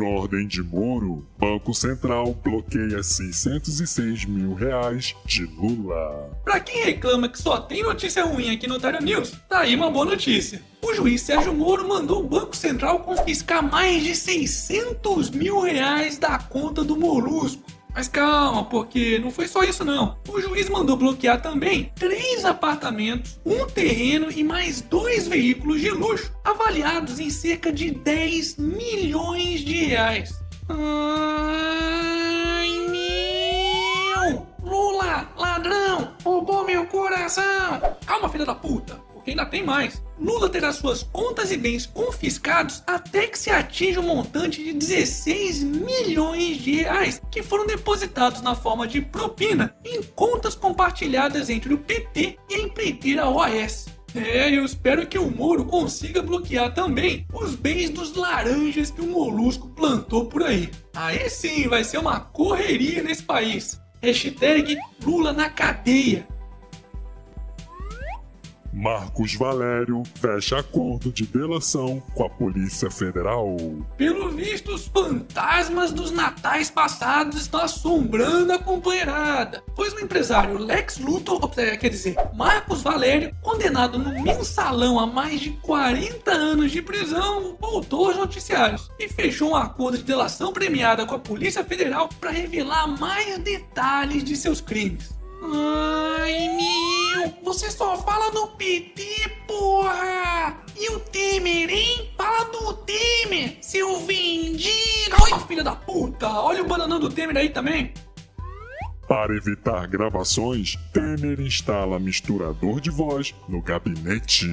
Por ordem de Moro, Banco Central bloqueia 606 mil reais de Lula. Pra quem reclama que só tem notícia ruim aqui no Otário News, tá aí uma boa notícia. O juiz Sérgio Moro mandou o Banco Central confiscar mais de 600 mil reais da conta do Molusco. Mas calma, porque não foi só isso não. O juiz mandou bloquear também três apartamentos, um terreno e mais dois veículos de luxo, avaliados em cerca de 10 milhões de reais. Ai meu! Lula, ladrão, roubou meu coração! Calma, filha da puta! porque ainda tem mais. Lula terá suas contas e bens confiscados até que se atinja um montante de 16 milhões de reais que foram depositados na forma de propina em contas compartilhadas entre o PT e a empreiteira OAS. É, eu espero que o Moro consiga bloquear também os bens dos laranjas que o Molusco plantou por aí. Aí sim vai ser uma correria nesse país. Hashtag Lula na cadeia. Marcos Valério fecha acordo de delação com a Polícia Federal. Pelo visto, os fantasmas dos natais passados estão assombrando a companheirada, pois o empresário Lex Luthor, quer dizer, Marcos Valério, condenado no mensalão a mais de 40 anos de prisão, voltou aos noticiários e fechou um acordo de delação premiada com a Polícia Federal para revelar mais detalhes de seus crimes. Ai, meu, você só fala do PT, porra! E o Temer, hein? Fala do Temer, seu vendido! Ai, filha da puta! Olha o bananão do Temer aí também! Para evitar gravações, Temer instala misturador de voz no gabinete.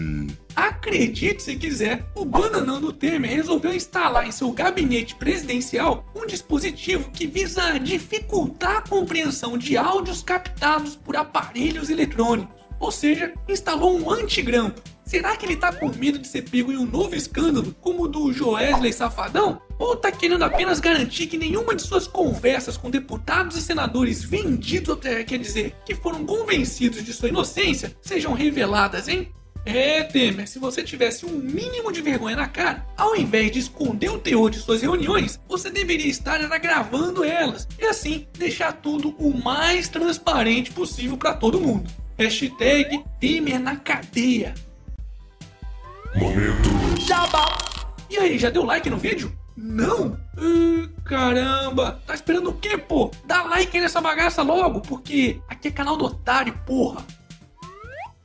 Acredite se quiser, o bananão do Temer resolveu instalar em seu gabinete presidencial um dispositivo que visa dificultar a compreensão de áudios captados por aparelhos eletrônicos. Ou seja, instalou um antigrampo Será que ele tá com medo de ser pego em um novo escândalo, como o do Joesley Safadão? Ou tá querendo apenas garantir que nenhuma de suas conversas com deputados e senadores vendidos, quer dizer, que foram convencidos de sua inocência, sejam reveladas, hein? É, Temer, se você tivesse um mínimo de vergonha na cara, ao invés de esconder o teor de suas reuniões, você deveria estar gravando elas e assim deixar tudo o mais transparente possível para todo mundo. Hashtag Temer na cadeia. Momento. Jabá. E aí, já deu like no vídeo? Não? Uh, caramba, tá esperando o quê, pô? Dá like nessa bagaça logo, porque aqui é canal do otário, porra.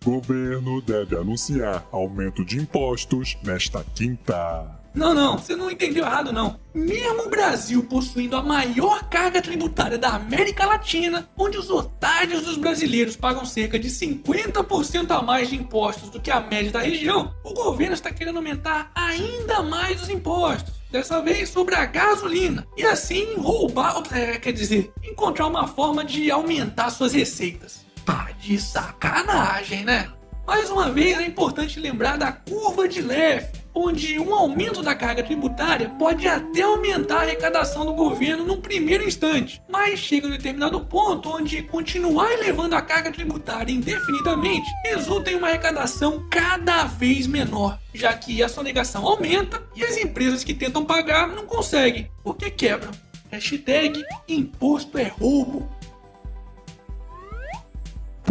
Governo deve anunciar aumento de impostos nesta quinta. Não, não, você não entendeu errado, não. Mesmo o Brasil possuindo a maior carga tributária da América Latina, onde os otários dos brasileiros pagam cerca de 50% a mais de impostos do que a média da região, o governo está querendo aumentar ainda mais os impostos. Dessa vez sobre a gasolina. E assim roubar, é, quer dizer, encontrar uma forma de aumentar suas receitas. Tá de sacanagem, né? Mais uma vez é importante lembrar da curva de Leff, onde um aumento da carga tributária pode até aumentar a arrecadação do governo num primeiro instante, mas chega um determinado ponto onde continuar elevando a carga tributária indefinidamente resulta em uma arrecadação cada vez menor, já que a sonegação aumenta e as empresas que tentam pagar não conseguem, porque quebram. Hashtag imposto é roubo.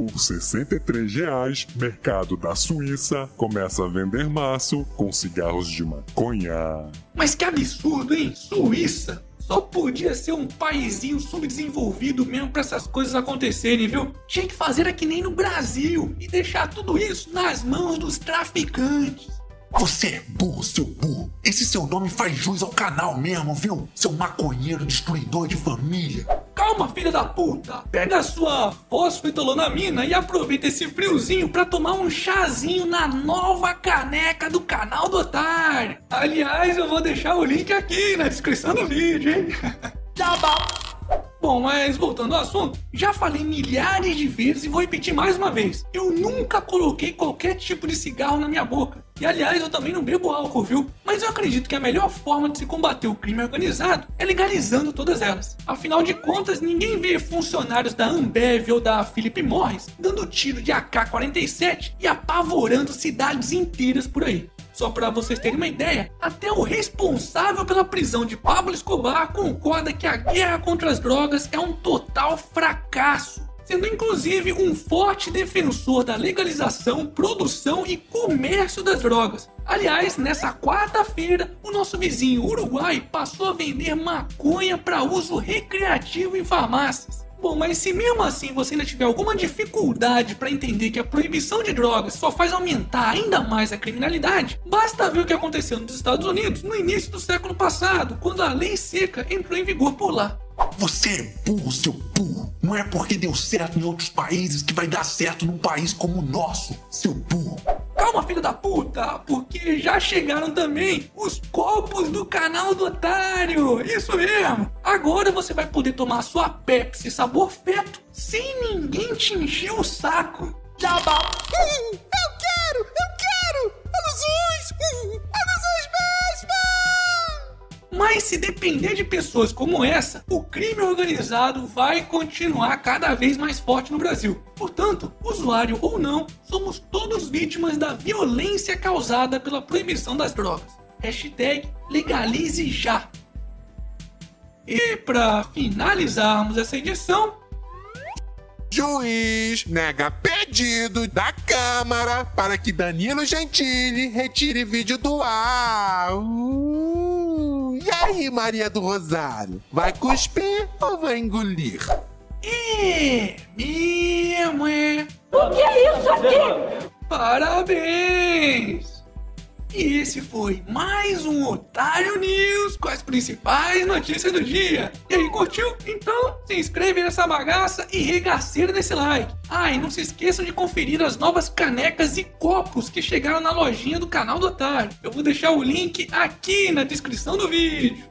Por 63 reais, mercado da Suíça começa a vender maço com cigarros de maconha. Mas que absurdo, hein? Suíça! Só podia ser um paizinho subdesenvolvido mesmo para essas coisas acontecerem, viu? Tinha que fazer aqui nem no Brasil e deixar tudo isso nas mãos dos traficantes. Você é burro, seu burro. Esse seu nome faz jus ao canal mesmo, viu? Seu maconheiro destruidor de família. Calma, filha da puta! Pega a sua fosfetolonamina e aproveita esse friozinho para tomar um chazinho na nova caneca do canal do Otário. Aliás, eu vou deixar o link aqui na descrição do vídeo, hein? Jabá! Bom, mas voltando ao assunto, já falei milhares de vezes e vou repetir mais uma vez. Eu nunca coloquei qualquer tipo de cigarro na minha boca. E aliás, eu também não bebo álcool, viu? Mas eu acredito que a melhor forma de se combater o crime organizado é legalizando todas elas. Afinal de contas, ninguém vê funcionários da Ambev ou da Philip Morris dando tiro de AK-47 e apavorando cidades inteiras por aí. Só para vocês terem uma ideia, até o responsável pela prisão de Pablo Escobar concorda que a guerra contra as drogas é um total fracasso sendo inclusive um forte defensor da legalização, produção e comércio das drogas. Aliás, nessa quarta-feira, o nosso vizinho Uruguai passou a vender maconha para uso recreativo em farmácias. Bom, mas se mesmo assim você ainda tiver alguma dificuldade para entender que a proibição de drogas só faz aumentar ainda mais a criminalidade, basta ver o que aconteceu nos Estados Unidos no início do século passado, quando a lei seca entrou em vigor por lá. Você é burro, seu burro. Não é porque deu certo em outros países que vai dar certo num país como o nosso, seu burro. Calma, filho da puta, porque já chegaram também os copos do canal do otário. Isso mesmo. Agora você vai poder tomar sua Pepsi sabor feto sem ninguém te encher o saco. Jabá. Eu quero, eu quero. Alusões. Mas se depender de pessoas como essa, o crime organizado vai continuar cada vez mais forte no Brasil. Portanto, usuário ou não, somos todos vítimas da violência causada pela proibição das drogas. Hashtag legalize já. E para finalizarmos essa edição, Juiz nega pedido da Câmara para que Danilo Gentili retire vídeo do ar. Uh, aí, Maria do Rosário? Vai cuspir ou vai engolir? É, mesmo é. O que é isso aqui? Parabéns! E esse foi mais um Otário News com as principais notícias do dia. E aí, curtiu? Então se inscreve nessa bagaça e regaceira desse like. Ah, e não se esqueçam de conferir as novas canecas e copos que chegaram na lojinha do canal do Otário. Eu vou deixar o link aqui na descrição do vídeo.